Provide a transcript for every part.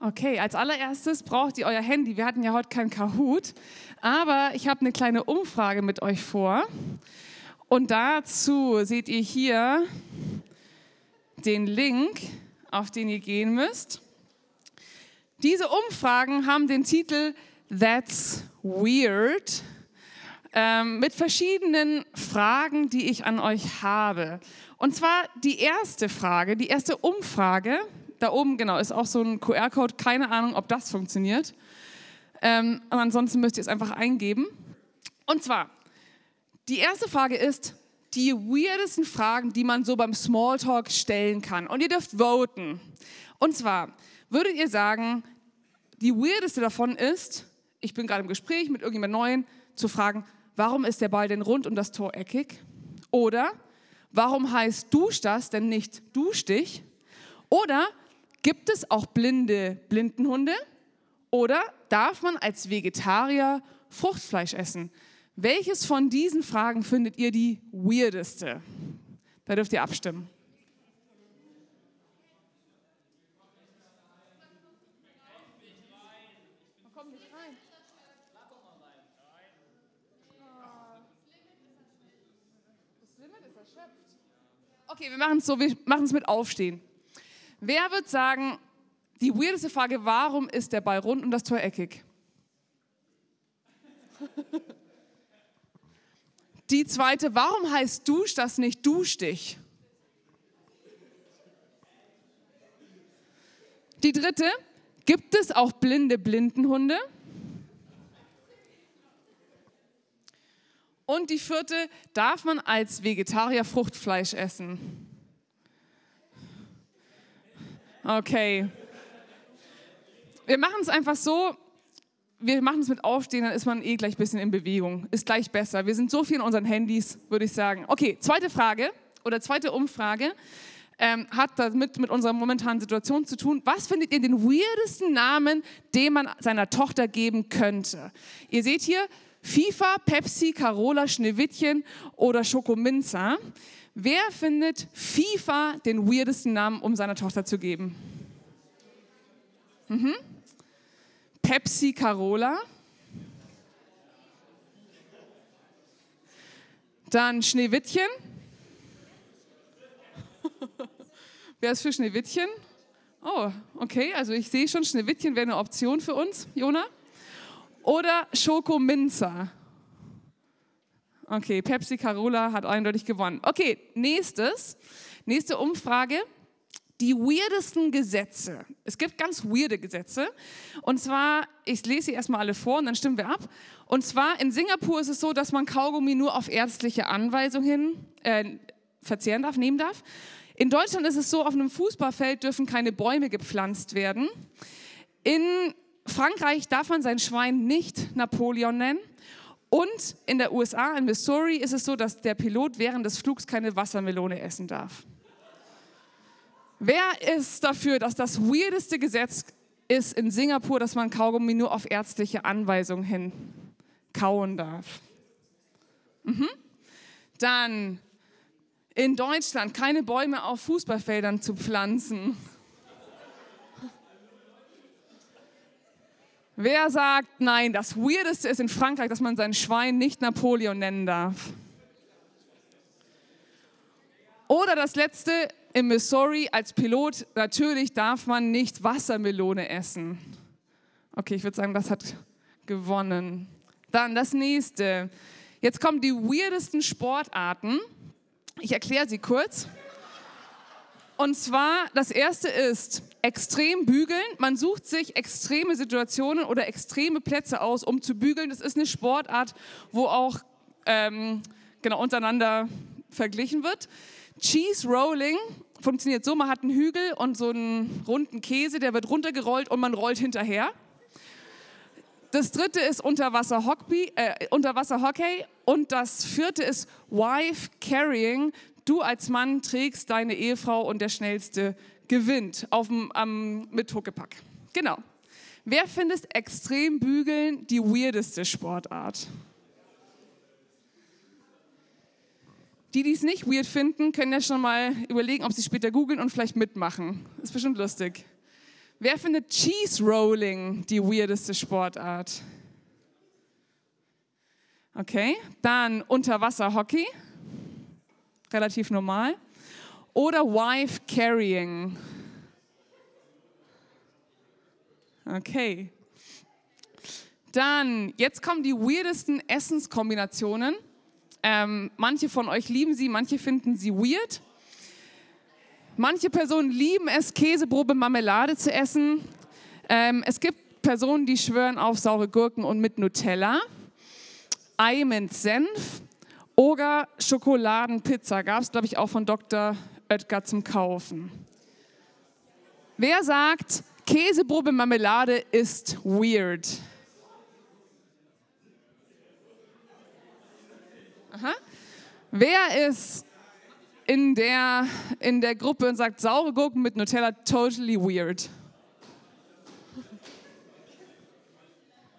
Okay, als allererstes braucht ihr euer Handy. Wir hatten ja heute keinen Kahoot, aber ich habe eine kleine Umfrage mit euch vor. Und dazu seht ihr hier den Link, auf den ihr gehen müsst. Diese Umfragen haben den Titel That's Weird ähm, mit verschiedenen Fragen, die ich an euch habe. Und zwar die erste Frage, die erste Umfrage, da oben genau ist auch so ein QR-Code, keine Ahnung, ob das funktioniert. Ähm, ansonsten müsst ihr es einfach eingeben. Und zwar, die erste Frage ist, die weirdesten Fragen, die man so beim Smalltalk stellen kann. Und ihr dürft voten. Und zwar, würdet ihr sagen, die weirdeste davon ist, ich bin gerade im Gespräch mit irgendjemand Neuen, zu fragen, warum ist der Ball denn rund und das Tor eckig? Oder warum heißt Dusch das denn nicht Dusch dich? Oder gibt es auch blinde Blindenhunde? Oder darf man als Vegetarier Fruchtfleisch essen? Welches von diesen Fragen findet ihr die weirdeste? Da dürft ihr abstimmen. Okay, wir machen es so, wir machen es mit Aufstehen. Wer wird sagen, die weirdeste Frage, warum ist der Ball rund und das Tor eckig? Die zweite, warum heißt Dusch das nicht Dusch dich? Die dritte, gibt es auch blinde Blindenhunde? Und die vierte, darf man als Vegetarier Fruchtfleisch essen? Okay. Wir machen es einfach so, wir machen es mit Aufstehen, dann ist man eh gleich ein bisschen in Bewegung. Ist gleich besser. Wir sind so viel in unseren Handys, würde ich sagen. Okay, zweite Frage oder zweite Umfrage ähm, hat damit mit unserer momentanen Situation zu tun. Was findet ihr den weirdesten Namen, den man seiner Tochter geben könnte? Ihr seht hier, FIFA, Pepsi, Carola, Schneewittchen oder Schokominza. Wer findet FIFA den weirdesten Namen, um seiner Tochter zu geben? Mhm. Pepsi, Carola. Dann Schneewittchen. Wer ist für Schneewittchen? Oh, okay, also ich sehe schon, Schneewittchen wäre eine Option für uns, Jona oder Schokominzer? Okay, Pepsi Carola hat eindeutig gewonnen. Okay, nächstes, nächste Umfrage. Die weirdesten Gesetze. Es gibt ganz weirde Gesetze. Und zwar, ich lese sie erstmal alle vor und dann stimmen wir ab. Und zwar in Singapur ist es so, dass man Kaugummi nur auf ärztliche Anweisung hin äh, verzehren darf, nehmen darf. In Deutschland ist es so, auf einem Fußballfeld dürfen keine Bäume gepflanzt werden. In Frankreich darf man sein Schwein nicht Napoleon nennen. Und in der USA, in Missouri, ist es so, dass der Pilot während des Flugs keine Wassermelone essen darf. Wer ist dafür, dass das weirdeste Gesetz ist in Singapur, dass man Kaugummi nur auf ärztliche Anweisung hin kauen darf? Mhm. Dann in Deutschland keine Bäume auf Fußballfeldern zu pflanzen. Wer sagt, nein, das Weirdeste ist in Frankreich, dass man sein Schwein nicht Napoleon nennen darf? Oder das letzte, in Missouri als Pilot, natürlich darf man nicht Wassermelone essen. Okay, ich würde sagen, das hat gewonnen. Dann das nächste. Jetzt kommen die weirdesten Sportarten. Ich erkläre sie kurz. Und zwar, das erste ist extrem bügeln. Man sucht sich extreme Situationen oder extreme Plätze aus, um zu bügeln. Das ist eine Sportart, wo auch ähm, genau untereinander verglichen wird. Cheese Rolling funktioniert so, man hat einen Hügel und so einen runden Käse, der wird runtergerollt und man rollt hinterher. Das dritte ist Unterwasserhockey, äh, Unterwasserhockey und das vierte ist Wife Carrying. Du als Mann trägst deine Ehefrau und der Schnellste gewinnt auf dem, am, mit Huckepack. Genau. Wer findet extrem bügeln die weirdeste Sportart? Die, die es nicht weird finden, können ja schon mal überlegen, ob sie später googeln und vielleicht mitmachen. Ist bestimmt lustig. Wer findet Cheese Rolling die weirdeste Sportart? Okay, dann Unterwasserhockey, relativ normal. Oder Wife Carrying. Okay. Dann, jetzt kommen die weirdesten Essenskombinationen. Ähm, manche von euch lieben sie, manche finden sie weird. Manche Personen lieben es, Käsebrot mit Marmelade zu essen. Ähm, es gibt Personen, die schwören auf saure Gurken und mit Nutella. Ei mit Senf oder Schokoladenpizza. Gab es, glaube ich, auch von Dr. Oetker zum Kaufen. Wer sagt, Käsebrot mit Marmelade ist weird? Aha. Wer ist in der, in der Gruppe und sagt, saure Gurken mit Nutella, totally weird?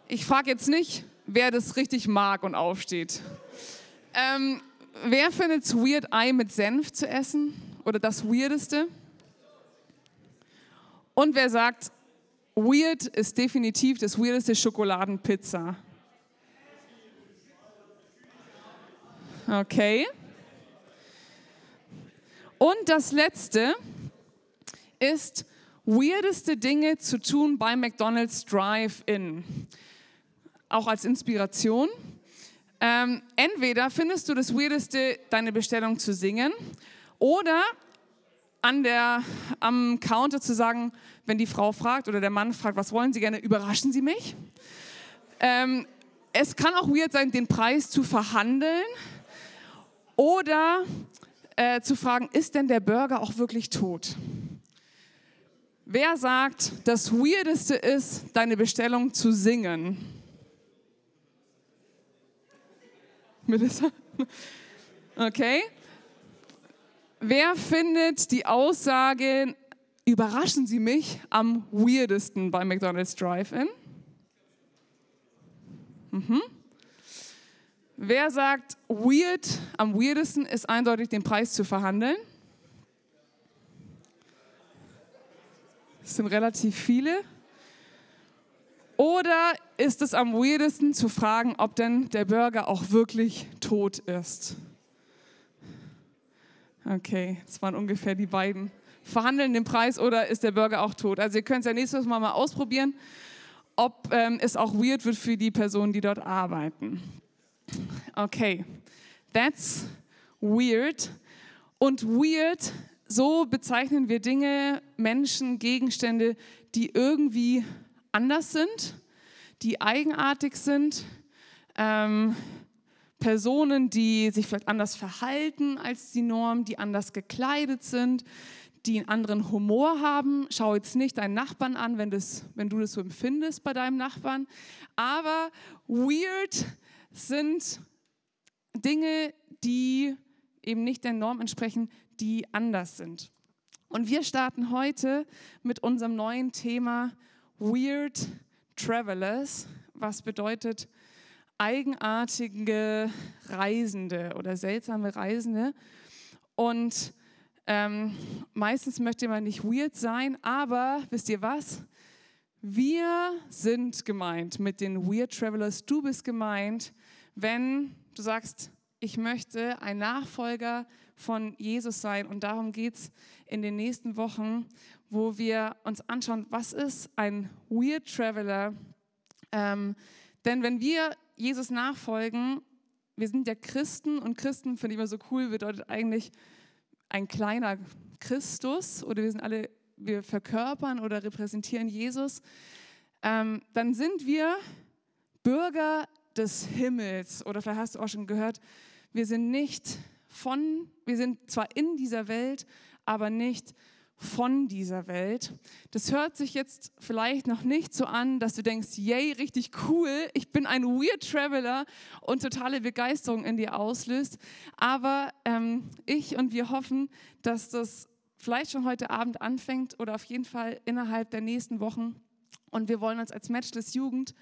Ich frage jetzt nicht, wer das richtig mag und aufsteht. Ähm, wer findet es weird, Ei mit Senf zu essen? Oder das Weirdeste? Und wer sagt, weird ist definitiv das Weirdeste Schokoladenpizza? Okay. Und das Letzte ist, weirdeste Dinge zu tun bei McDonald's Drive-In auch als Inspiration. Ähm, entweder findest du das Weirdeste, deine Bestellung zu singen oder an der, am Counter zu sagen, wenn die Frau fragt oder der Mann fragt, was wollen Sie gerne, überraschen Sie mich. Ähm, es kann auch weird sein, den Preis zu verhandeln oder äh, zu fragen, ist denn der Burger auch wirklich tot? Wer sagt, das Weirdeste ist, deine Bestellung zu singen? Melissa? Okay. Wer findet die Aussage, überraschen Sie mich, am weirdesten bei McDonald's Drive-In? Mhm. Wer sagt, weird, am weirdesten ist eindeutig den Preis zu verhandeln? Das sind relativ viele. Oder ist es am weirdesten zu fragen, ob denn der Burger auch wirklich tot ist? Okay, das waren ungefähr die beiden. Verhandeln den Preis oder ist der Burger auch tot? Also ihr könnt es ja nächstes Mal mal ausprobieren, ob ähm, es auch weird wird für die Personen, die dort arbeiten. Okay, that's weird. Und weird, so bezeichnen wir Dinge, Menschen, Gegenstände, die irgendwie anders sind, die eigenartig sind, ähm, Personen, die sich vielleicht anders verhalten als die Norm, die anders gekleidet sind, die einen anderen Humor haben. Schau jetzt nicht deinen Nachbarn an, wenn, das, wenn du das so empfindest bei deinem Nachbarn. Aber weird sind Dinge, die eben nicht der Norm entsprechen, die anders sind. Und wir starten heute mit unserem neuen Thema Weird Travelers, was bedeutet eigenartige Reisende oder seltsame Reisende. Und ähm, meistens möchte man nicht weird sein, aber wisst ihr was? Wir sind gemeint mit den Weird Travelers. Du bist gemeint, wenn du sagst, ich möchte ein Nachfolger von Jesus sein. Und darum geht es in den nächsten Wochen wo wir uns anschauen, was ist ein Weird Traveler. Ähm, denn wenn wir Jesus nachfolgen, wir sind ja Christen und Christen, finde ich immer so cool, bedeutet eigentlich ein kleiner Christus oder wir sind alle, wir verkörpern oder repräsentieren Jesus, ähm, dann sind wir Bürger des Himmels oder vielleicht hast du auch schon gehört, wir sind nicht von, wir sind zwar in dieser Welt, aber nicht von dieser Welt. Das hört sich jetzt vielleicht noch nicht so an, dass du denkst, yay, richtig cool, ich bin ein Weird Traveler und totale Begeisterung in dir auslöst. Aber ähm, ich und wir hoffen, dass das vielleicht schon heute Abend anfängt oder auf jeden Fall innerhalb der nächsten Wochen. Und wir wollen uns als Matchless Jugend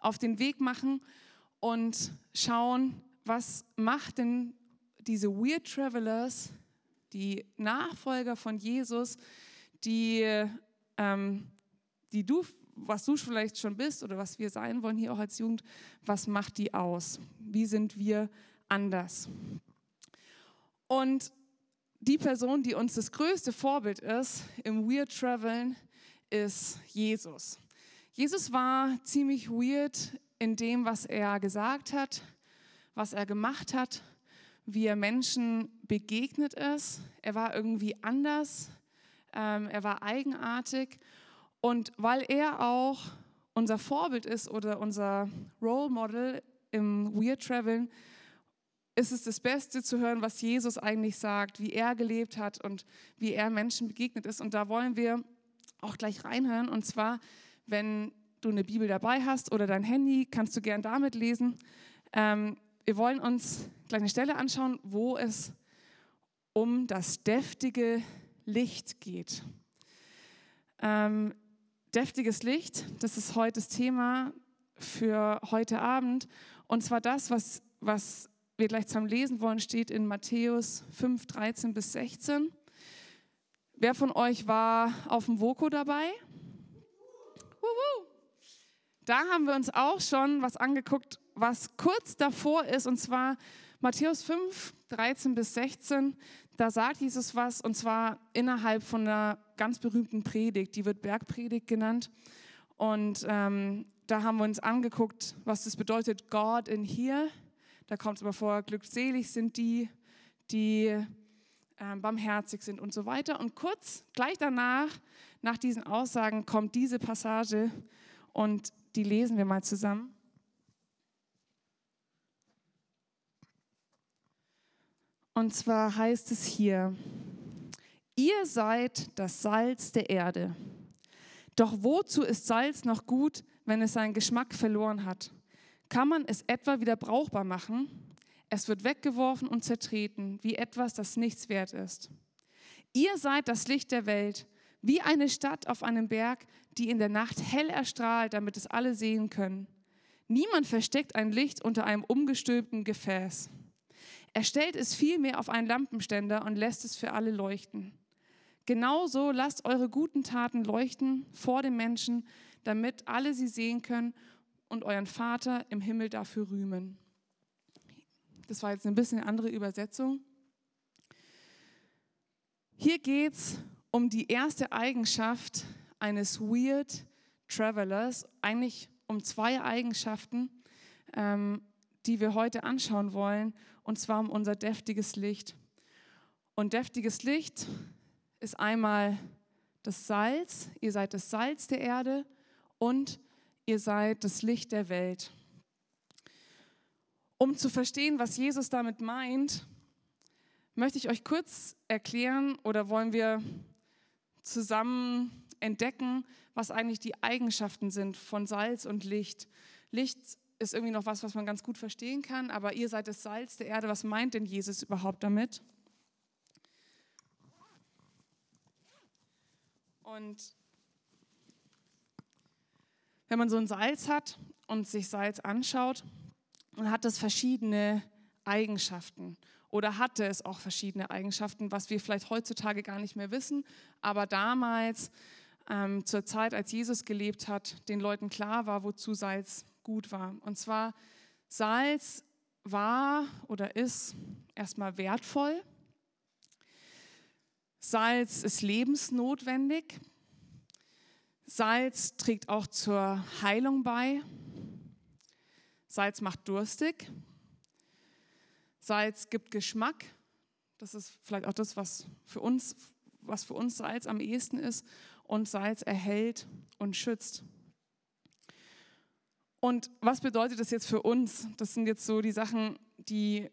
auf den Weg machen und schauen, was macht denn diese Weird Travelers die Nachfolger von Jesus, die ähm, die du, was du vielleicht schon bist oder was wir sein wollen hier auch als Jugend, was macht die aus? Wie sind wir anders? Und die Person, die uns das größte Vorbild ist im Weird Traveln, ist Jesus. Jesus war ziemlich weird in dem, was er gesagt hat, was er gemacht hat, wie er Menschen begegnet ist. Er war irgendwie anders, ähm, er war eigenartig und weil er auch unser Vorbild ist oder unser Role Model im Weird Traveln, ist es das Beste zu hören, was Jesus eigentlich sagt, wie er gelebt hat und wie er Menschen begegnet ist. Und da wollen wir auch gleich reinhören. Und zwar, wenn du eine Bibel dabei hast oder dein Handy, kannst du gern damit lesen. Ähm, wir wollen uns gleich eine Stelle anschauen, wo es um das deftige Licht geht. Ähm, deftiges Licht, das ist heute das Thema für heute Abend. Und zwar das, was, was wir gleich zusammen lesen wollen, steht in Matthäus 5, 13 bis 16. Wer von euch war auf dem Voko dabei? Da haben wir uns auch schon was angeguckt, was kurz davor ist, und zwar Matthäus 5, 13 bis 16. Da sagt Jesus was, und zwar innerhalb von einer ganz berühmten Predigt, die wird Bergpredigt genannt. Und ähm, da haben wir uns angeguckt, was das bedeutet, God in here da kommt es aber vor, glückselig sind die, die äh, barmherzig sind und so weiter. Und kurz gleich danach, nach diesen Aussagen, kommt diese Passage und die lesen wir mal zusammen. Und zwar heißt es hier, ihr seid das Salz der Erde. Doch wozu ist Salz noch gut, wenn es seinen Geschmack verloren hat? Kann man es etwa wieder brauchbar machen? Es wird weggeworfen und zertreten, wie etwas, das nichts wert ist. Ihr seid das Licht der Welt, wie eine Stadt auf einem Berg, die in der Nacht hell erstrahlt, damit es alle sehen können. Niemand versteckt ein Licht unter einem umgestülpten Gefäß. Er stellt es vielmehr auf einen Lampenständer und lässt es für alle leuchten. Genauso lasst eure guten Taten leuchten vor den Menschen, damit alle sie sehen können und euren Vater im Himmel dafür rühmen. Das war jetzt ein bisschen eine andere Übersetzung. Hier geht es um die erste Eigenschaft eines Weird Travelers, eigentlich um zwei Eigenschaften, ähm, die wir heute anschauen wollen, und zwar um unser deftiges Licht. Und deftiges Licht ist einmal das Salz, ihr seid das Salz der Erde und ihr seid das Licht der Welt. Um zu verstehen, was Jesus damit meint, möchte ich euch kurz erklären oder wollen wir zusammen entdecken, was eigentlich die Eigenschaften sind von Salz und Licht. Licht ist irgendwie noch was, was man ganz gut verstehen kann, aber ihr seid das Salz der Erde. Was meint denn Jesus überhaupt damit? Und wenn man so ein Salz hat und sich Salz anschaut, dann hat es verschiedene Eigenschaften oder hatte es auch verschiedene Eigenschaften, was wir vielleicht heutzutage gar nicht mehr wissen, aber damals ähm, zur Zeit, als Jesus gelebt hat, den Leuten klar war, wozu Salz gut war. Und zwar Salz war oder ist erstmal wertvoll. Salz ist lebensnotwendig. Salz trägt auch zur Heilung bei. Salz macht durstig. Salz gibt Geschmack. Das ist vielleicht auch das, was für uns, was für uns Salz am ehesten ist. Und Salz erhält und schützt. Und was bedeutet das jetzt für uns? Das sind jetzt so die Sachen, die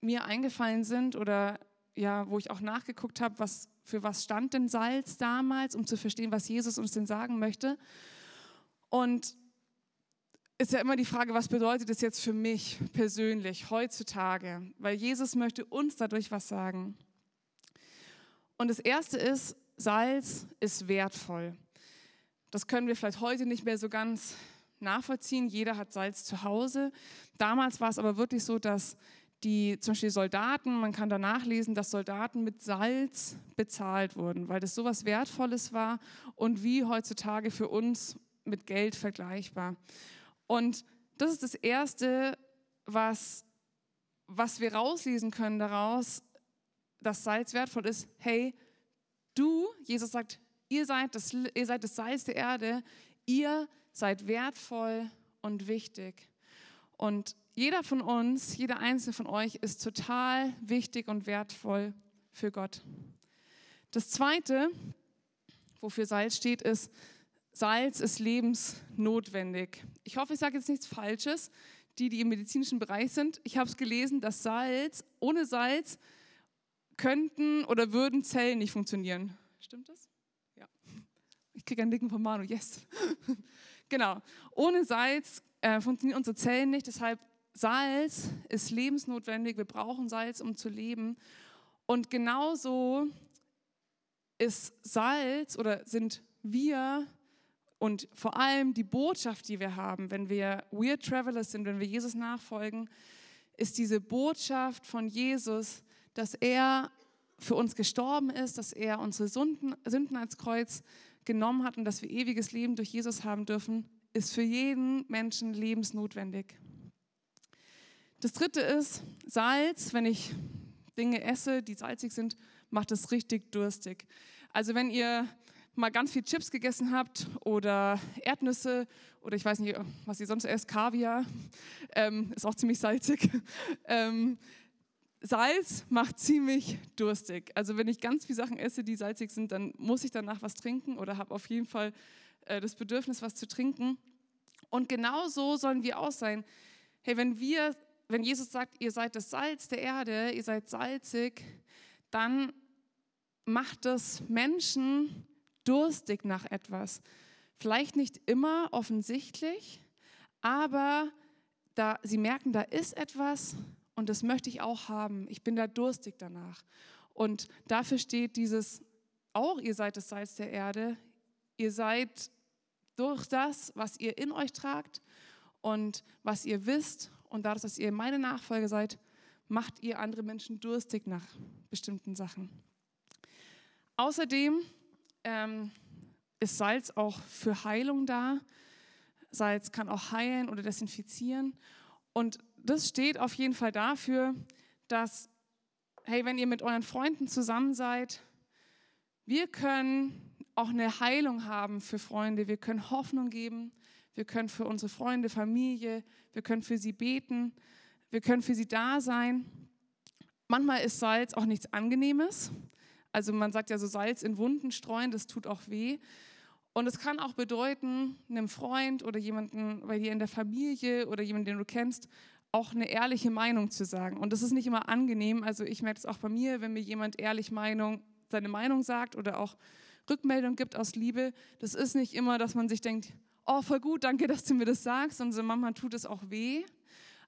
mir eingefallen sind oder ja, wo ich auch nachgeguckt habe, was für was stand denn Salz damals, um zu verstehen, was Jesus uns denn sagen möchte. Und ist ja immer die Frage, was bedeutet das jetzt für mich persönlich heutzutage? Weil Jesus möchte uns dadurch was sagen. Und das Erste ist, Salz ist wertvoll. Das können wir vielleicht heute nicht mehr so ganz nachvollziehen. Jeder hat Salz zu Hause. Damals war es aber wirklich so, dass die zum Beispiel Soldaten, man kann da nachlesen, dass Soldaten mit Salz bezahlt wurden, weil das so was Wertvolles war und wie heutzutage für uns mit Geld vergleichbar. Und das ist das Erste, was, was wir rauslesen können daraus, dass Salz wertvoll ist. Hey, du, Jesus sagt, ihr seid das, ihr seid das Salz der Erde, ihr seid wertvoll und wichtig. Und jeder von uns, jeder einzelne von euch ist total wichtig und wertvoll für Gott. Das Zweite, wofür Salz steht, ist, Salz ist lebensnotwendig. Ich hoffe, ich sage jetzt nichts Falsches. Die, die im medizinischen Bereich sind, ich habe es gelesen, dass Salz, ohne Salz könnten oder würden Zellen nicht funktionieren. Stimmt das? Ja. Ich kriege einen Dicken von Manu, yes. genau. Ohne Salz äh, funktionieren unsere Zellen nicht, deshalb Salz ist lebensnotwendig. Wir brauchen Salz, um zu leben. Und genauso ist Salz oder sind wir und vor allem die Botschaft, die wir haben, wenn wir Weird Travelers sind, wenn wir Jesus nachfolgen, ist diese Botschaft von Jesus, dass er für uns gestorben ist, dass er unsere Sünden, Sünden als Kreuz genommen hat und dass wir ewiges Leben durch Jesus haben dürfen, ist für jeden Menschen lebensnotwendig. Das dritte ist Salz. Wenn ich Dinge esse, die salzig sind, macht es richtig durstig. Also wenn ihr mal ganz viel Chips gegessen habt oder Erdnüsse oder ich weiß nicht, was ihr sonst esst, Kaviar, ähm, ist auch ziemlich salzig. Ähm, Salz macht ziemlich durstig. Also wenn ich ganz viele Sachen esse, die salzig sind, dann muss ich danach was trinken oder habe auf jeden Fall äh, das Bedürfnis, was zu trinken. Und genau so sollen wir auch sein. Hey, wenn wir wenn Jesus sagt, ihr seid das Salz der Erde, ihr seid salzig, dann macht es Menschen durstig nach etwas. Vielleicht nicht immer offensichtlich, aber da sie merken, da ist etwas und das möchte ich auch haben. Ich bin da durstig danach. Und dafür steht dieses auch, ihr seid das Salz der Erde. Ihr seid durch das, was ihr in euch tragt und was ihr wisst und dadurch, dass ihr meine Nachfolger seid, macht ihr andere Menschen durstig nach bestimmten Sachen. Außerdem ähm, ist Salz auch für Heilung da. Salz kann auch heilen oder desinfizieren. Und das steht auf jeden Fall dafür, dass, hey, wenn ihr mit euren Freunden zusammen seid, wir können auch eine Heilung haben für Freunde. Wir können Hoffnung geben wir können für unsere Freunde, Familie, wir können für sie beten, wir können für sie da sein. Manchmal ist Salz auch nichts Angenehmes. Also man sagt ja so Salz in Wunden streuen, das tut auch weh. Und es kann auch bedeuten, einem Freund oder jemanden bei dir in der Familie oder jemanden, den du kennst, auch eine ehrliche Meinung zu sagen. Und das ist nicht immer angenehm. Also ich merke es auch bei mir, wenn mir jemand ehrlich Meinung, seine Meinung sagt oder auch Rückmeldung gibt aus Liebe. Das ist nicht immer, dass man sich denkt, oh, voll gut, danke, dass du mir das sagst. Und so manchmal tut es auch weh,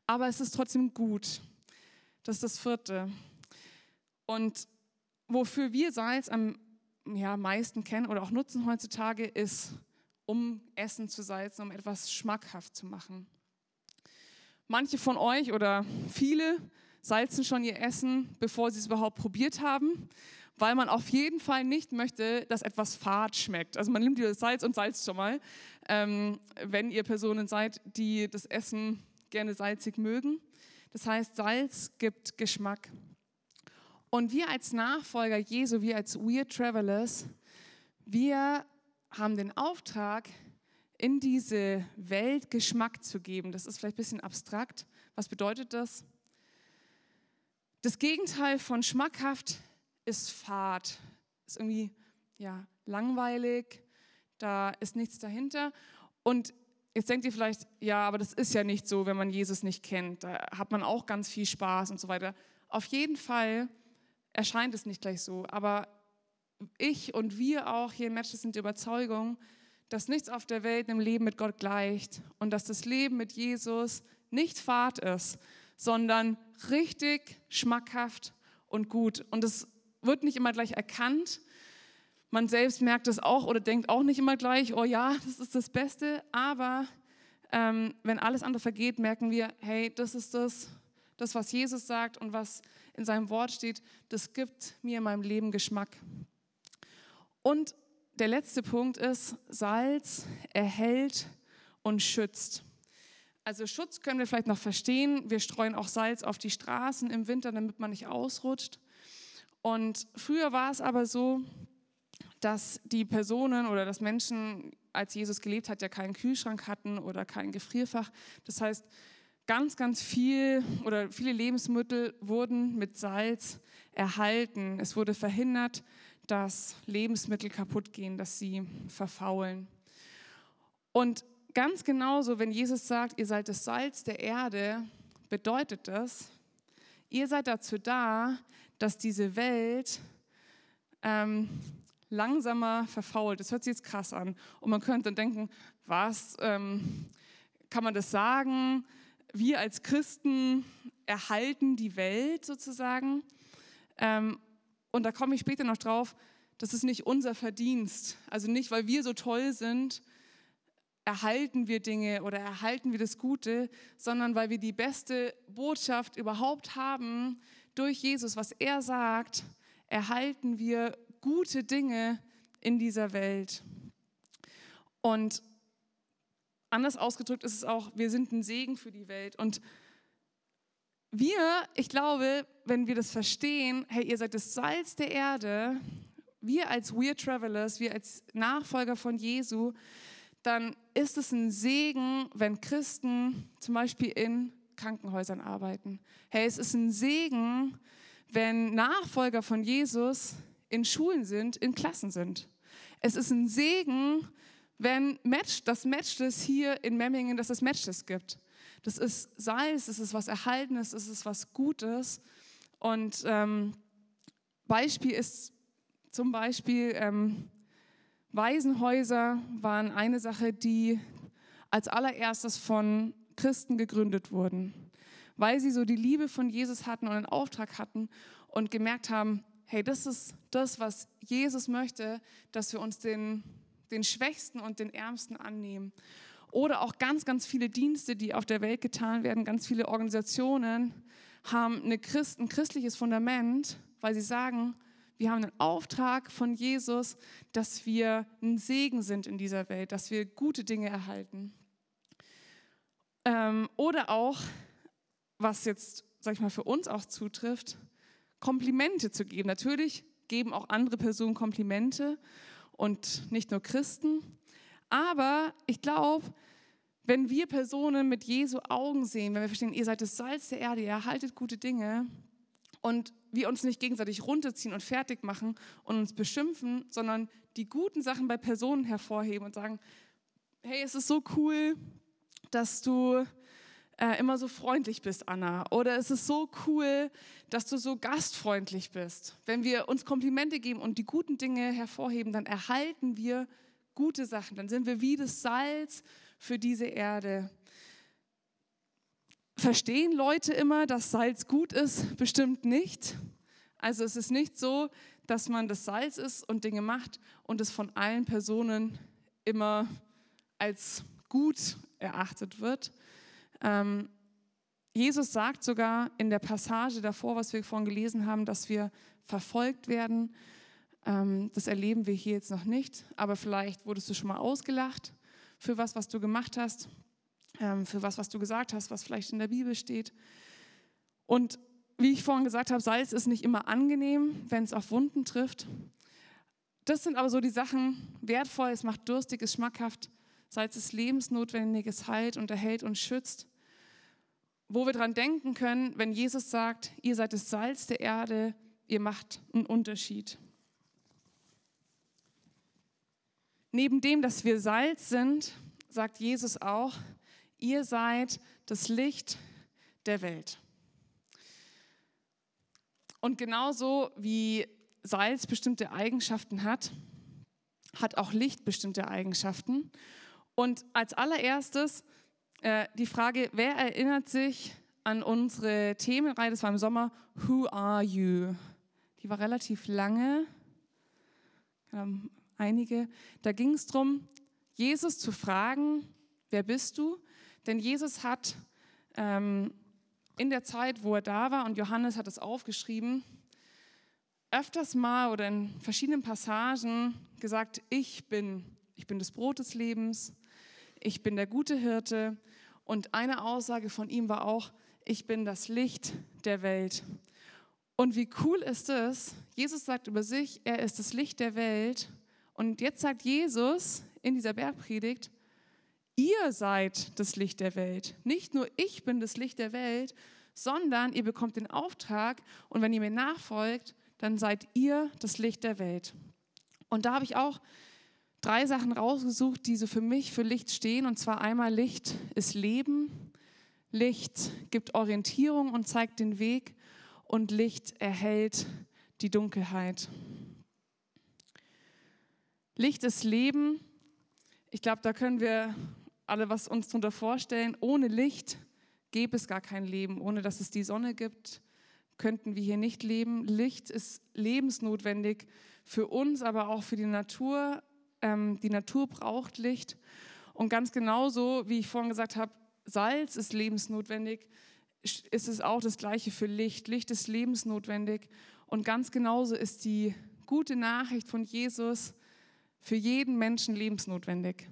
aber es ist trotzdem gut. Das ist das vierte. Und wofür wir Salz am ja, meisten kennen oder auch nutzen heutzutage, ist, um Essen zu salzen, um etwas schmackhaft zu machen. Manche von euch oder viele salzen schon ihr Essen, bevor sie es überhaupt probiert haben weil man auf jeden Fall nicht möchte, dass etwas fad schmeckt. Also man nimmt hier Salz und Salz schon mal, ähm, wenn ihr Personen seid, die das Essen gerne salzig mögen. Das heißt, Salz gibt Geschmack. Und wir als Nachfolger Jesu, wir als Weird Travelers, wir haben den Auftrag, in diese Welt Geschmack zu geben. Das ist vielleicht ein bisschen abstrakt. Was bedeutet das? Das Gegenteil von schmackhaft ist Fahrt, ist irgendwie ja, langweilig, da ist nichts dahinter. Und jetzt denkt ihr vielleicht, ja, aber das ist ja nicht so, wenn man Jesus nicht kennt. Da hat man auch ganz viel Spaß und so weiter. Auf jeden Fall erscheint es nicht gleich so. Aber ich und wir auch hier in Matches sind der Überzeugung, dass nichts auf der Welt im Leben mit Gott gleicht und dass das Leben mit Jesus nicht Fahrt ist, sondern richtig schmackhaft und gut. Und es wird nicht immer gleich erkannt. Man selbst merkt es auch oder denkt auch nicht immer gleich, oh ja, das ist das Beste. Aber ähm, wenn alles andere vergeht, merken wir, hey, das ist das, Das, was Jesus sagt und was in seinem Wort steht, das gibt mir in meinem Leben Geschmack. Und der letzte Punkt ist, Salz erhält und schützt. Also Schutz können wir vielleicht noch verstehen. Wir streuen auch Salz auf die Straßen im Winter, damit man nicht ausrutscht. Und früher war es aber so, dass die Personen oder dass Menschen, als Jesus gelebt hat, ja keinen Kühlschrank hatten oder kein Gefrierfach. Das heißt, ganz, ganz viel oder viele Lebensmittel wurden mit Salz erhalten. Es wurde verhindert, dass Lebensmittel kaputt gehen, dass sie verfaulen. Und ganz genauso, wenn Jesus sagt, ihr seid das Salz der Erde, bedeutet das, ihr seid dazu da, dass diese Welt ähm, langsamer verfault. Das hört sich jetzt krass an. Und man könnte dann denken, was, ähm, kann man das sagen? Wir als Christen erhalten die Welt sozusagen. Ähm, und da komme ich später noch drauf, das ist nicht unser Verdienst. Also nicht, weil wir so toll sind, erhalten wir Dinge oder erhalten wir das Gute, sondern weil wir die beste Botschaft überhaupt haben durch Jesus, was er sagt, erhalten wir gute Dinge in dieser Welt. Und anders ausgedrückt ist es auch, wir sind ein Segen für die Welt. Und wir, ich glaube, wenn wir das verstehen, hey, ihr seid das Salz der Erde, wir als Weird Travelers, wir als Nachfolger von Jesu, dann ist es ein Segen, wenn Christen zum Beispiel in Krankenhäusern arbeiten. Hey, es ist ein Segen, wenn Nachfolger von Jesus in Schulen sind, in Klassen sind. Es ist ein Segen, wenn Match, das Matchless hier in Memmingen, dass es Matchless gibt. Das ist Salz, das ist was Erhaltenes, das ist was Gutes. Und ähm, Beispiel ist zum Beispiel, ähm, Waisenhäuser waren eine Sache, die als allererstes von Christen gegründet wurden, weil sie so die Liebe von Jesus hatten und einen Auftrag hatten und gemerkt haben, hey, das ist das, was Jesus möchte, dass wir uns den, den Schwächsten und den Ärmsten annehmen. Oder auch ganz, ganz viele Dienste, die auf der Welt getan werden, ganz viele Organisationen haben eine Christ, ein christliches Fundament, weil sie sagen, wir haben einen Auftrag von Jesus, dass wir ein Segen sind in dieser Welt, dass wir gute Dinge erhalten. Ähm, oder auch, was jetzt, sag ich mal, für uns auch zutrifft, Komplimente zu geben. Natürlich geben auch andere Personen Komplimente und nicht nur Christen. Aber ich glaube, wenn wir Personen mit Jesu Augen sehen, wenn wir verstehen, ihr seid das Salz der Erde, ihr erhaltet gute Dinge und wir uns nicht gegenseitig runterziehen und fertig machen und uns beschimpfen, sondern die guten Sachen bei Personen hervorheben und sagen, hey, es ist so cool, dass du äh, immer so freundlich bist, Anna. Oder es ist so cool, dass du so gastfreundlich bist. Wenn wir uns Komplimente geben und die guten Dinge hervorheben, dann erhalten wir gute Sachen. Dann sind wir wie das Salz für diese Erde. Verstehen Leute immer, dass Salz gut ist? Bestimmt nicht. Also es ist nicht so, dass man das Salz ist und Dinge macht und es von allen Personen immer als gut erachtet wird. Ähm, Jesus sagt sogar in der Passage davor, was wir vorhin gelesen haben, dass wir verfolgt werden. Ähm, das erleben wir hier jetzt noch nicht, aber vielleicht wurdest du schon mal ausgelacht für was, was du gemacht hast, ähm, für was, was du gesagt hast, was vielleicht in der Bibel steht. Und wie ich vorhin gesagt habe, Salz ist nicht immer angenehm, wenn es auf Wunden trifft. Das sind aber so die Sachen, wertvoll, es macht durstig, es schmackhaft. Salz ist lebensnotwendig, es heilt und erhält und schützt. Wo wir dran denken können, wenn Jesus sagt, ihr seid das Salz der Erde, ihr macht einen Unterschied. Neben dem, dass wir Salz sind, sagt Jesus auch, ihr seid das Licht der Welt. Und genauso wie Salz bestimmte Eigenschaften hat, hat auch Licht bestimmte Eigenschaften. Und als allererstes äh, die Frage, wer erinnert sich an unsere Themenreihe, das war im Sommer, Who are you? Die war relativ lange. Ähm, einige. Da ging es darum, Jesus zu fragen, wer bist du? Denn Jesus hat ähm, in der Zeit, wo er da war, und Johannes hat es aufgeschrieben, öfters mal oder in verschiedenen Passagen gesagt, ich bin, ich bin das Brot des Lebens, ich bin der gute Hirte. Und eine Aussage von ihm war auch, ich bin das Licht der Welt. Und wie cool ist es? Jesus sagt über sich, er ist das Licht der Welt. Und jetzt sagt Jesus in dieser Bergpredigt, ihr seid das Licht der Welt. Nicht nur ich bin das Licht der Welt, sondern ihr bekommt den Auftrag und wenn ihr mir nachfolgt, dann seid ihr das Licht der Welt. Und da habe ich auch drei Sachen rausgesucht, die so für mich für Licht stehen. Und zwar einmal Licht ist Leben, Licht gibt Orientierung und zeigt den Weg und Licht erhält die Dunkelheit. Licht ist Leben. Ich glaube, da können wir alle was uns darunter vorstellen. Ohne Licht gäbe es gar kein Leben. Ohne dass es die Sonne gibt, könnten wir hier nicht leben. Licht ist lebensnotwendig für uns, aber auch für die Natur. Ähm, die Natur braucht Licht. Und ganz genauso, wie ich vorhin gesagt habe, Salz ist lebensnotwendig, ist es auch das Gleiche für Licht. Licht ist lebensnotwendig. Und ganz genauso ist die gute Nachricht von Jesus für jeden Menschen lebensnotwendig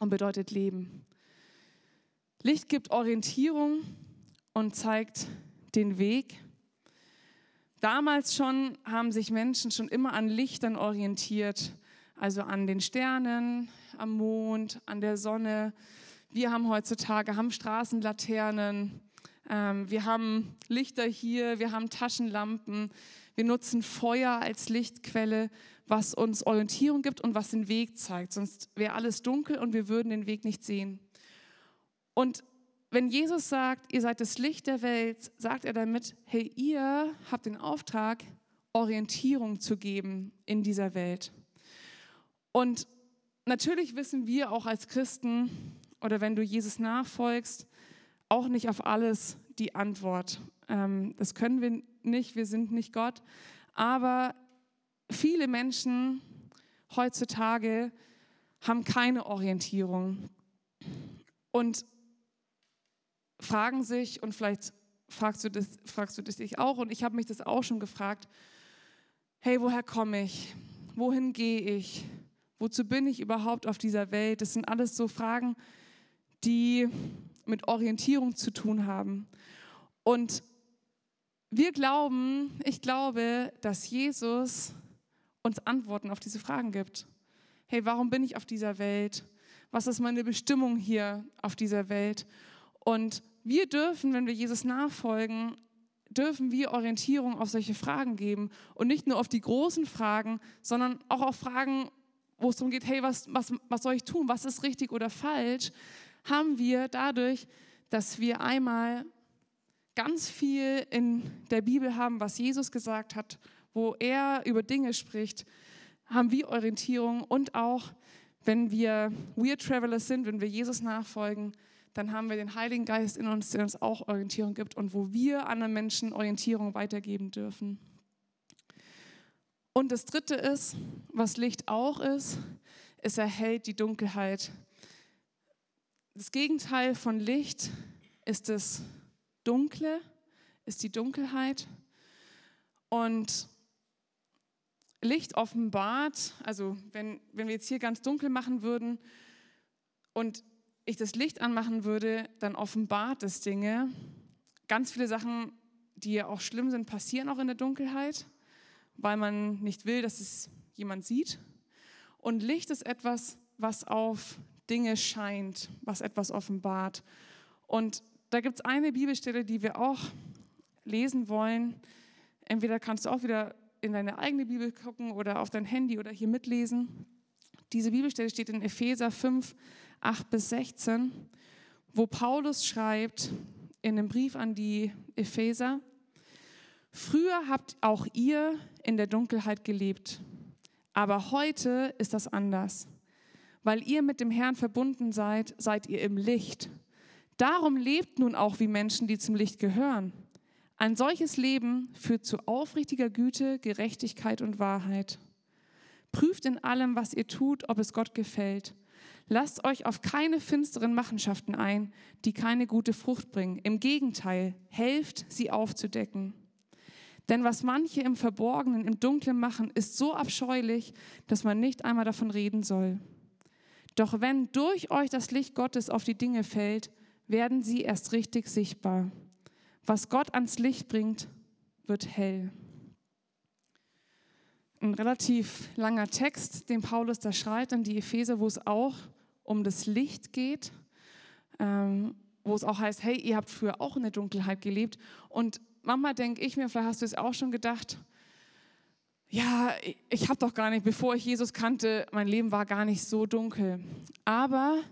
und bedeutet Leben. Licht gibt Orientierung und zeigt den Weg. Damals schon haben sich Menschen schon immer an Lichtern orientiert, also an den Sternen, am Mond, an der Sonne. Wir haben heutzutage haben Straßenlaternen, ähm, wir haben Lichter hier, wir haben Taschenlampen, wir nutzen Feuer als Lichtquelle, was uns Orientierung gibt und was den Weg zeigt. Sonst wäre alles dunkel und wir würden den Weg nicht sehen. Und wenn Jesus sagt, ihr seid das Licht der Welt, sagt er damit, hey, ihr habt den Auftrag, Orientierung zu geben in dieser Welt. Und natürlich wissen wir auch als Christen oder wenn du Jesus nachfolgst, auch nicht auf alles die Antwort. Ähm, das können wir nicht, wir sind nicht Gott. Aber viele Menschen heutzutage haben keine Orientierung und fragen sich, und vielleicht fragst du das, fragst du das dich auch, und ich habe mich das auch schon gefragt, hey, woher komme ich? Wohin gehe ich? Wozu bin ich überhaupt auf dieser Welt? Das sind alles so Fragen, die mit Orientierung zu tun haben. Und wir glauben, ich glaube, dass Jesus uns Antworten auf diese Fragen gibt. Hey, warum bin ich auf dieser Welt? Was ist meine Bestimmung hier auf dieser Welt? Und wir dürfen, wenn wir Jesus nachfolgen, dürfen wir Orientierung auf solche Fragen geben und nicht nur auf die großen Fragen, sondern auch auf Fragen, wo es darum geht, hey, was, was, was soll ich tun? Was ist richtig oder falsch? Haben wir dadurch, dass wir einmal ganz viel in der Bibel haben, was Jesus gesagt hat, wo er über Dinge spricht, haben wir Orientierung und auch, wenn wir Weird Travelers sind, wenn wir Jesus nachfolgen, dann haben wir den Heiligen Geist in uns, der uns auch Orientierung gibt und wo wir anderen Menschen Orientierung weitergeben dürfen. Und das Dritte ist, was Licht auch ist, es erhält die Dunkelheit. Das Gegenteil von Licht ist das Dunkle, ist die Dunkelheit. Und Licht offenbart, also wenn, wenn wir jetzt hier ganz dunkel machen würden und ich das Licht anmachen würde, dann offenbart es Dinge. Ganz viele Sachen, die ja auch schlimm sind, passieren auch in der Dunkelheit, weil man nicht will, dass es jemand sieht. Und Licht ist etwas, was auf Dinge scheint, was etwas offenbart. Und da gibt es eine Bibelstelle, die wir auch lesen wollen. Entweder kannst du auch wieder in deine eigene Bibel gucken oder auf dein Handy oder hier mitlesen. Diese Bibelstelle steht in Epheser 5, 8 bis 16, wo Paulus schreibt in einem Brief an die Epheser, Früher habt auch ihr in der Dunkelheit gelebt, aber heute ist das anders. Weil ihr mit dem Herrn verbunden seid, seid ihr im Licht. Darum lebt nun auch wie Menschen, die zum Licht gehören. Ein solches Leben führt zu aufrichtiger Güte, Gerechtigkeit und Wahrheit. Prüft in allem, was ihr tut, ob es Gott gefällt. Lasst euch auf keine finsteren Machenschaften ein, die keine gute Frucht bringen. Im Gegenteil, helft, sie aufzudecken. Denn was manche im Verborgenen, im Dunklen machen, ist so abscheulich, dass man nicht einmal davon reden soll. Doch wenn durch euch das Licht Gottes auf die Dinge fällt, werden sie erst richtig sichtbar. Was Gott ans Licht bringt, wird hell. Ein relativ langer Text, den Paulus da schreibt an die Epheser, wo es auch um das Licht geht, ähm, wo es auch heißt, hey, ihr habt früher auch in der Dunkelheit gelebt. Und manchmal denke ich mir, vielleicht hast du es auch schon gedacht, ja, ich habe doch gar nicht, bevor ich Jesus kannte, mein Leben war gar nicht so dunkel. Aber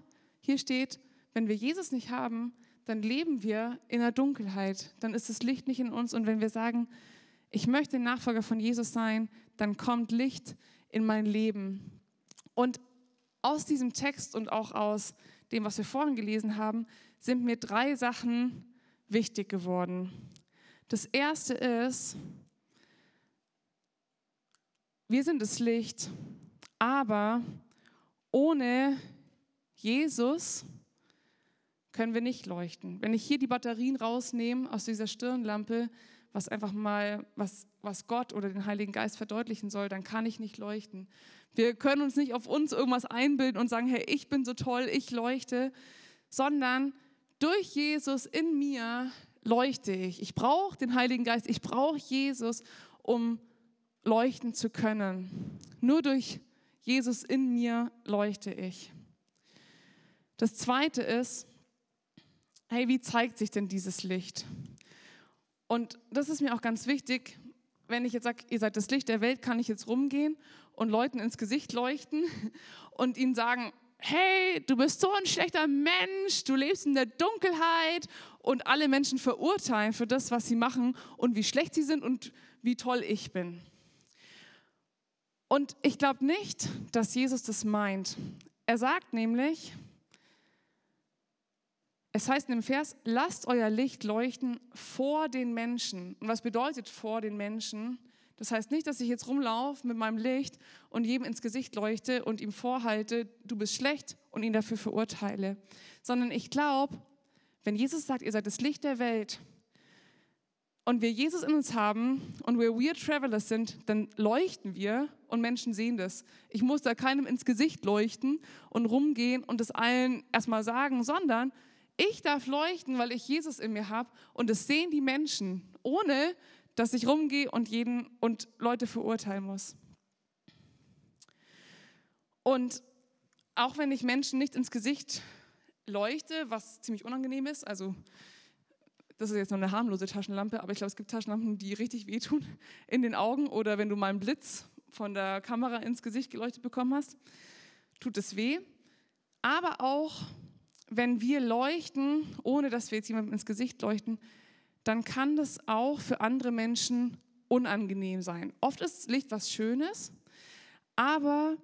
hier steht, wenn wir Jesus nicht haben, dann leben wir in der Dunkelheit. Dann ist das Licht nicht in uns. Und wenn wir sagen, ich möchte Nachfolger von Jesus sein, dann kommt Licht in mein Leben. Und aus diesem Text und auch aus dem, was wir vorhin gelesen haben, sind mir drei Sachen wichtig geworden. Das erste ist, wir sind das Licht, aber ohne Jesus können wir nicht leuchten. Wenn ich hier die Batterien rausnehme aus dieser Stirnlampe, was einfach mal, was, was Gott oder den Heiligen Geist verdeutlichen soll, dann kann ich nicht leuchten. Wir können uns nicht auf uns irgendwas einbilden und sagen, hey, ich bin so toll, ich leuchte, sondern durch Jesus in mir leuchte ich. Ich brauche den Heiligen Geist, ich brauche Jesus, um leuchten zu können. Nur durch Jesus in mir leuchte ich. Das Zweite ist, hey, wie zeigt sich denn dieses Licht? Und das ist mir auch ganz wichtig, wenn ich jetzt sage, ihr seid das Licht der Welt, kann ich jetzt rumgehen und Leuten ins Gesicht leuchten und ihnen sagen, hey, du bist so ein schlechter Mensch, du lebst in der Dunkelheit und alle Menschen verurteilen für das, was sie machen und wie schlecht sie sind und wie toll ich bin. Und ich glaube nicht, dass Jesus das meint. Er sagt nämlich, es heißt in dem Vers, lasst euer Licht leuchten vor den Menschen. Und was bedeutet vor den Menschen? Das heißt nicht, dass ich jetzt rumlaufe mit meinem Licht und jedem ins Gesicht leuchte und ihm vorhalte, du bist schlecht und ihn dafür verurteile. Sondern ich glaube, wenn Jesus sagt, ihr seid das Licht der Welt, und wir Jesus in uns haben und wir Weird Travelers sind, dann leuchten wir und Menschen sehen das. Ich muss da keinem ins Gesicht leuchten und rumgehen und es allen erstmal sagen, sondern ich darf leuchten, weil ich Jesus in mir habe und das sehen die Menschen, ohne dass ich rumgehe und jeden und Leute verurteilen muss. Und auch wenn ich Menschen nicht ins Gesicht leuchte, was ziemlich unangenehm ist, also das ist jetzt nur eine harmlose Taschenlampe, aber ich glaube, es gibt Taschenlampen, die richtig wehtun in den Augen oder wenn du mal einen Blitz von der Kamera ins Gesicht geleuchtet bekommen hast, tut es weh. Aber auch wenn wir leuchten, ohne dass wir jetzt jemandem ins Gesicht leuchten, dann kann das auch für andere Menschen unangenehm sein. Oft ist Licht was Schönes, aber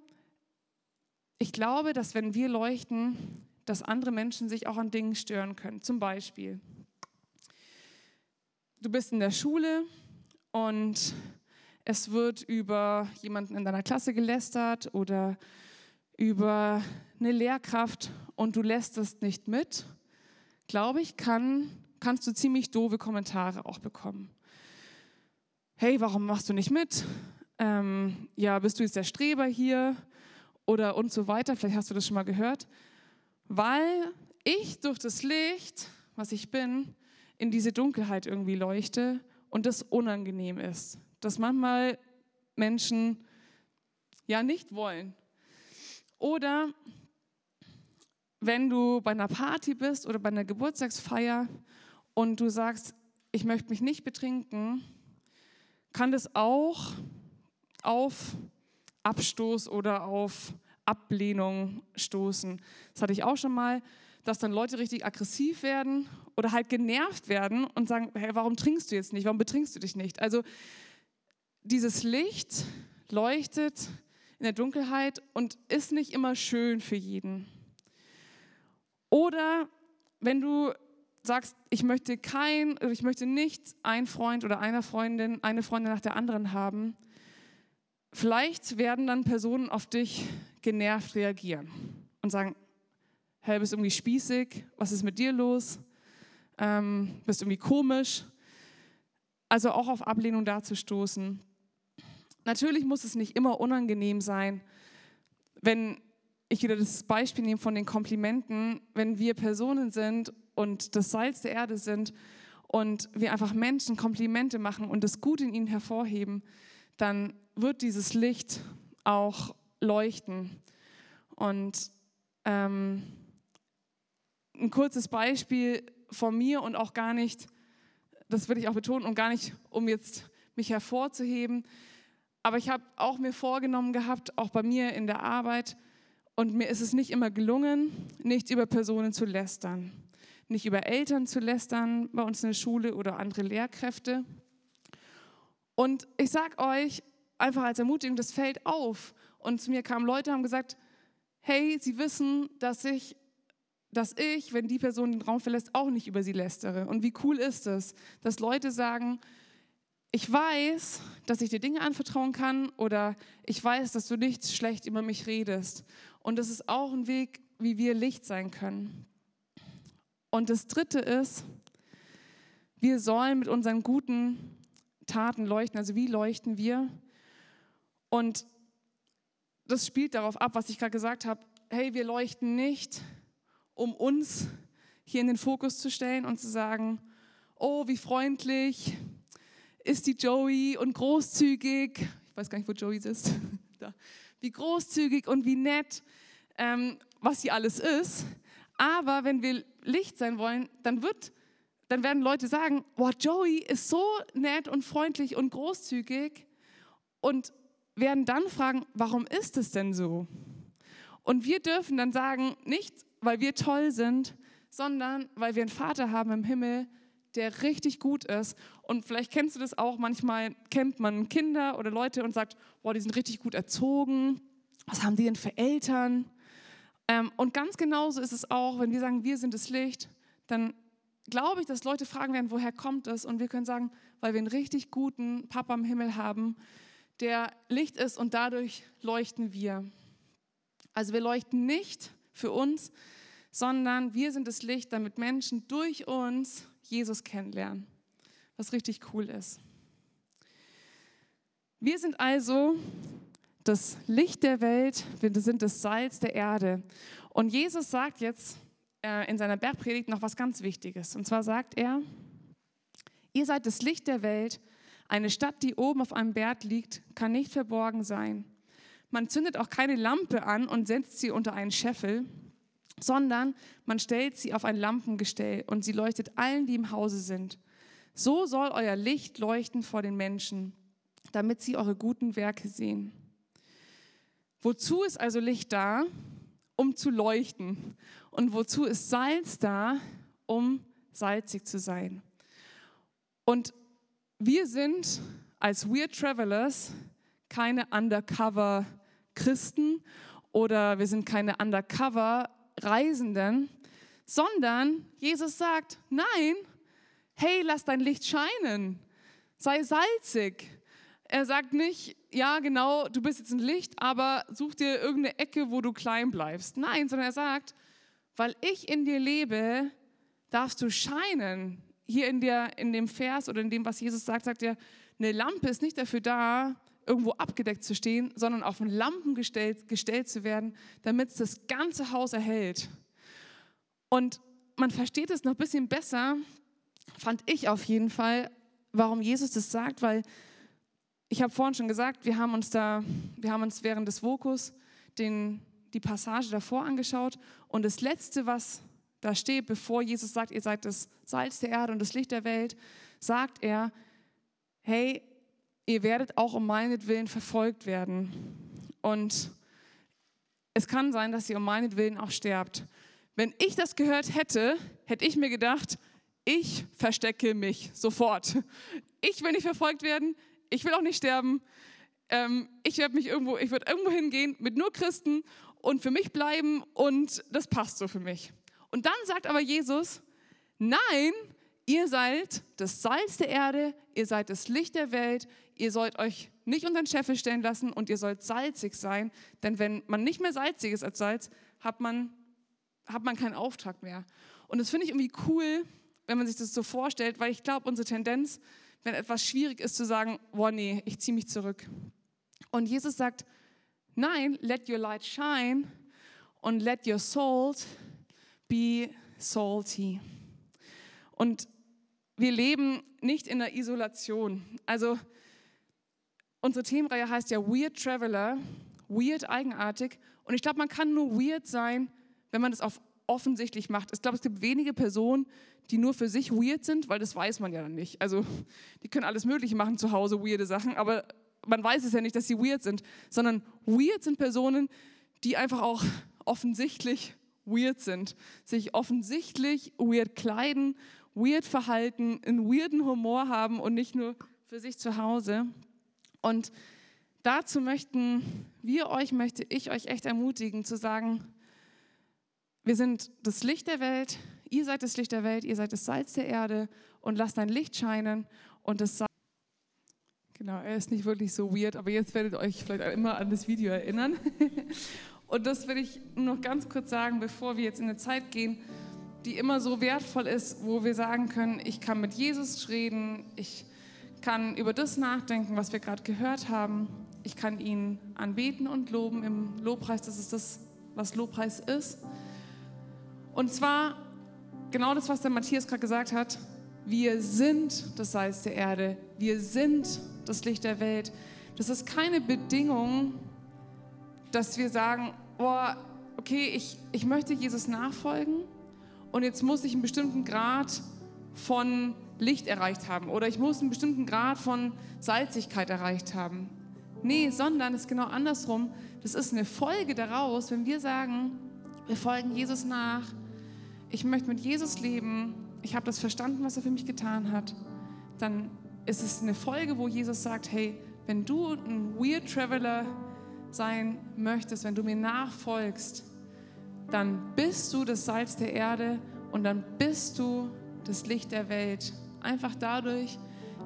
ich glaube, dass wenn wir leuchten, dass andere Menschen sich auch an Dingen stören können. Zum Beispiel, du bist in der Schule und es wird über jemanden in deiner Klasse gelästert oder über eine Lehrkraft und du lässt es nicht mit, glaube ich, kann, kannst du ziemlich doofe Kommentare auch bekommen. Hey, warum machst du nicht mit? Ähm, ja, bist du jetzt der Streber hier? Oder und so weiter. Vielleicht hast du das schon mal gehört. Weil ich durch das Licht, was ich bin, in diese Dunkelheit irgendwie leuchte und das unangenehm ist. Dass manchmal Menschen ja nicht wollen. Oder wenn du bei einer Party bist oder bei einer Geburtstagsfeier und du sagst, ich möchte mich nicht betrinken, kann das auch auf Abstoß oder auf Ablehnung stoßen. Das hatte ich auch schon mal, dass dann Leute richtig aggressiv werden oder halt genervt werden und sagen, hey, warum trinkst du jetzt nicht? Warum betrinkst du dich nicht? Also dieses Licht leuchtet in der Dunkelheit und ist nicht immer schön für jeden. Oder wenn du sagst, ich möchte kein, ich möchte nicht ein Freund oder eine Freundin, eine Freundin nach der anderen haben, vielleicht werden dann Personen auf dich genervt reagieren und sagen, hey, bist irgendwie spießig, was ist mit dir los? Ähm, bist irgendwie komisch. Also auch auf Ablehnung dazustoßen. Natürlich muss es nicht immer unangenehm sein, wenn ich wieder das Beispiel nehme von den Komplimenten, wenn wir Personen sind und das Salz der Erde sind und wir einfach Menschen Komplimente machen und das Gute in ihnen hervorheben, dann wird dieses Licht auch leuchten. Und ähm, ein kurzes Beispiel von mir und auch gar nicht, das will ich auch betonen und gar nicht, um jetzt mich hervorzuheben, aber ich habe auch mir vorgenommen gehabt, auch bei mir in der Arbeit, und mir ist es nicht immer gelungen, nicht über Personen zu lästern, nicht über Eltern zu lästern bei uns in der Schule oder andere Lehrkräfte. Und ich sage euch einfach als Ermutigung, das fällt auf. Und zu mir kamen Leute, haben gesagt, hey, sie wissen, dass ich, dass ich, wenn die Person den Raum verlässt, auch nicht über sie lästere. Und wie cool ist es, dass Leute sagen, ich weiß, dass ich dir Dinge anvertrauen kann oder ich weiß, dass du nichts schlecht über mich redest. Und das ist auch ein Weg, wie wir Licht sein können. Und das Dritte ist, wir sollen mit unseren guten Taten leuchten. Also wie leuchten wir? Und das spielt darauf ab, was ich gerade gesagt habe. Hey, wir leuchten nicht, um uns hier in den Fokus zu stellen und zu sagen, oh, wie freundlich ist die Joey und großzügig. Ich weiß gar nicht, wo Joey ist. da wie großzügig und wie nett, ähm, was sie alles ist. Aber wenn wir Licht sein wollen, dann wird, dann werden Leute sagen, wow, Joey ist so nett und freundlich und großzügig und werden dann fragen, warum ist es denn so? Und wir dürfen dann sagen, nicht weil wir toll sind, sondern weil wir einen Vater haben im Himmel, der richtig gut ist. Und vielleicht kennst du das auch, manchmal kennt man Kinder oder Leute und sagt, boah, die sind richtig gut erzogen. Was haben die denn für Eltern? Ähm, und ganz genauso ist es auch, wenn wir sagen, wir sind das Licht, dann glaube ich, dass Leute fragen werden, woher kommt es? Und wir können sagen, weil wir einen richtig guten Papa im Himmel haben, der Licht ist und dadurch leuchten wir. Also wir leuchten nicht für uns, sondern wir sind das Licht, damit Menschen durch uns Jesus kennenlernen, was richtig cool ist. Wir sind also das Licht der Welt, wir sind das Salz der Erde. Und Jesus sagt jetzt äh, in seiner Bergpredigt noch was ganz Wichtiges. Und zwar sagt er, ihr seid das Licht der Welt. Eine Stadt, die oben auf einem Berg liegt, kann nicht verborgen sein. Man zündet auch keine Lampe an und setzt sie unter einen Scheffel, sondern man stellt sie auf ein Lampengestell und sie leuchtet allen, die im Hause sind. So soll euer Licht leuchten vor den Menschen, damit sie eure guten Werke sehen. Wozu ist also Licht da? Um zu leuchten. Und wozu ist Salz da? Um salzig zu sein. Und wir sind als Weird Travelers keine Undercover Christen oder wir sind keine Undercover Reisenden, sondern Jesus sagt, nein, hey, lass dein Licht scheinen, sei salzig. Er sagt nicht, ja genau, du bist jetzt ein Licht, aber such dir irgendeine Ecke, wo du klein bleibst. Nein, sondern er sagt, weil ich in dir lebe, darfst du scheinen. Hier in, der, in dem Vers oder in dem, was Jesus sagt, sagt er, eine Lampe ist nicht dafür da, irgendwo abgedeckt zu stehen, sondern auf ein Lampen gestellt, gestellt zu werden, damit es das ganze Haus erhält. Und man versteht es noch ein bisschen besser, fand ich auf jeden Fall, warum Jesus das sagt, weil ich habe vorhin schon gesagt, wir haben uns da, wir haben uns während des Vokus den, die Passage davor angeschaut und das Letzte, was da steht, bevor Jesus sagt, ihr seid das Salz der Erde und das Licht der Welt, sagt er, hey, ihr werdet auch um meinetwillen verfolgt werden. Und es kann sein, dass ihr um meinetwillen auch sterbt. Wenn ich das gehört hätte, hätte ich mir gedacht, ich verstecke mich sofort. Ich will nicht verfolgt werden, ich will auch nicht sterben. Ähm, ich werde mich irgendwo, ich werde irgendwo hingehen mit nur Christen und für mich bleiben und das passt so für mich. Und dann sagt aber Jesus, nein, ihr seid das Salz der Erde, ihr seid das Licht der Welt, ihr sollt euch nicht unter den Scheffel stellen lassen und ihr sollt salzig sein, denn wenn man nicht mehr salzig ist als Salz, hat man hat man keinen Auftrag mehr. Und das finde ich irgendwie cool, wenn man sich das so vorstellt, weil ich glaube, unsere Tendenz, wenn etwas schwierig ist, zu sagen, boah, nee, ich ziehe mich zurück. Und Jesus sagt, nein, let your light shine und let your salt be salty. Und wir leben nicht in der Isolation. Also unsere Themenreihe heißt ja Weird Traveler, weird eigenartig. Und ich glaube, man kann nur weird sein, wenn man das auf offensichtlich macht. Ich glaube, es gibt wenige Personen, die nur für sich weird sind, weil das weiß man ja dann nicht. Also die können alles Mögliche machen zu Hause, weirde Sachen, aber man weiß es ja nicht, dass sie weird sind, sondern weird sind Personen, die einfach auch offensichtlich weird sind, sich offensichtlich weird kleiden, weird verhalten, einen weirden Humor haben und nicht nur für sich zu Hause. Und dazu möchten wir euch, möchte ich euch echt ermutigen zu sagen, wir sind das Licht der Welt, ihr seid das Licht der Welt, ihr seid das Salz der Erde und lasst dein Licht scheinen und das Salz Genau, er ist nicht wirklich so weird, aber jetzt werdet ihr euch vielleicht immer an das Video erinnern. Und das will ich noch ganz kurz sagen, bevor wir jetzt in eine Zeit gehen, die immer so wertvoll ist, wo wir sagen können, ich kann mit Jesus reden, ich kann über das nachdenken, was wir gerade gehört haben, ich kann ihn anbeten und loben im Lobpreis, das ist das, was Lobpreis ist. Und zwar genau das, was der Matthias gerade gesagt hat, wir sind das Salz der Erde, wir sind das Licht der Welt. Das ist keine Bedingung, dass wir sagen, oh, okay, ich, ich möchte Jesus nachfolgen und jetzt muss ich einen bestimmten Grad von Licht erreicht haben oder ich muss einen bestimmten Grad von Salzigkeit erreicht haben. Nee, sondern es ist genau andersrum. Das ist eine Folge daraus, wenn wir sagen, wir folgen Jesus nach, ich möchte mit Jesus leben, ich habe das verstanden, was er für mich getan hat, dann ist es eine Folge, wo Jesus sagt, hey, wenn du ein Weird Traveler sein möchtest, wenn du mir nachfolgst, dann bist du das Salz der Erde und dann bist du das Licht der Welt. Einfach dadurch,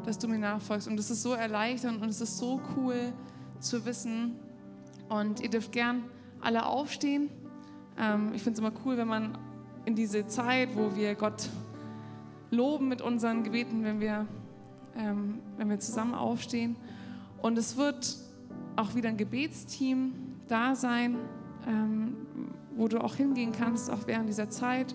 dass du mir nachfolgst. Und es ist so erleichternd und es ist so cool zu wissen. Und ihr dürft gern alle aufstehen. Ähm, ich finde es immer cool, wenn man in diese Zeit, wo wir Gott loben mit unseren Gebeten, wenn wir, ähm, wenn wir zusammen aufstehen. Und es wird auch wieder ein Gebetsteam da sein, ähm, wo du auch hingehen kannst, auch während dieser Zeit.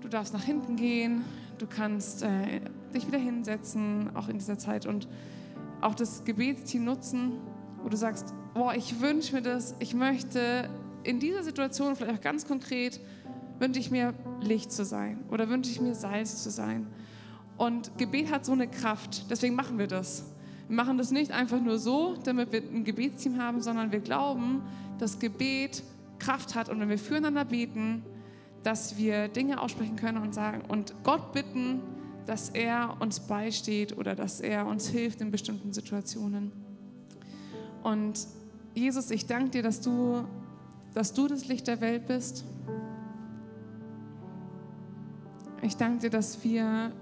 Du darfst nach hinten gehen, du kannst äh, dich wieder hinsetzen, auch in dieser Zeit und auch das Gebetsteam nutzen, wo du sagst, boah, ich wünsche mir das, ich möchte in dieser Situation vielleicht auch ganz konkret, wünsche ich mir Licht zu sein oder wünsche ich mir Salz zu sein. Und Gebet hat so eine Kraft, deswegen machen wir das. Wir machen das nicht einfach nur so, damit wir ein Gebetsteam haben, sondern wir glauben, dass Gebet Kraft hat und wenn wir füreinander beten, dass wir Dinge aussprechen können und sagen und Gott bitten, dass er uns beisteht oder dass er uns hilft in bestimmten Situationen. Und Jesus, ich danke dir, dass du, dass du das Licht der Welt bist. Ich danke dir, dass wir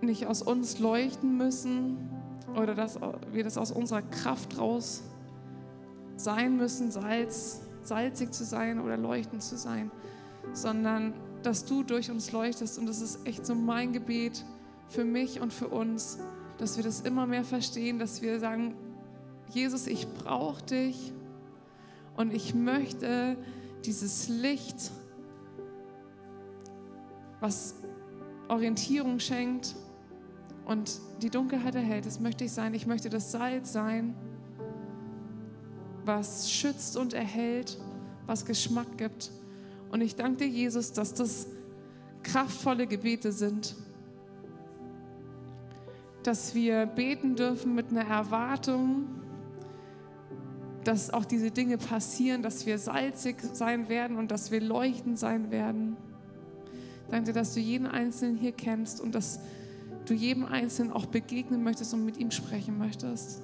nicht aus uns leuchten müssen, oder dass wir das aus unserer Kraft raus sein müssen, Salz, salzig zu sein oder leuchtend zu sein, sondern dass du durch uns leuchtest. Und das ist echt so mein Gebet für mich und für uns, dass wir das immer mehr verstehen, dass wir sagen, Jesus, ich brauche dich und ich möchte dieses Licht, was Orientierung schenkt, und die Dunkelheit erhält. Das möchte ich sein. Ich möchte das Salz sein, was schützt und erhält, was Geschmack gibt. Und ich danke dir, Jesus, dass das kraftvolle Gebete sind. Dass wir beten dürfen mit einer Erwartung, dass auch diese Dinge passieren, dass wir salzig sein werden und dass wir leuchtend sein werden. Danke dass du jeden Einzelnen hier kennst und dass du jedem Einzelnen auch begegnen möchtest und mit ihm sprechen möchtest.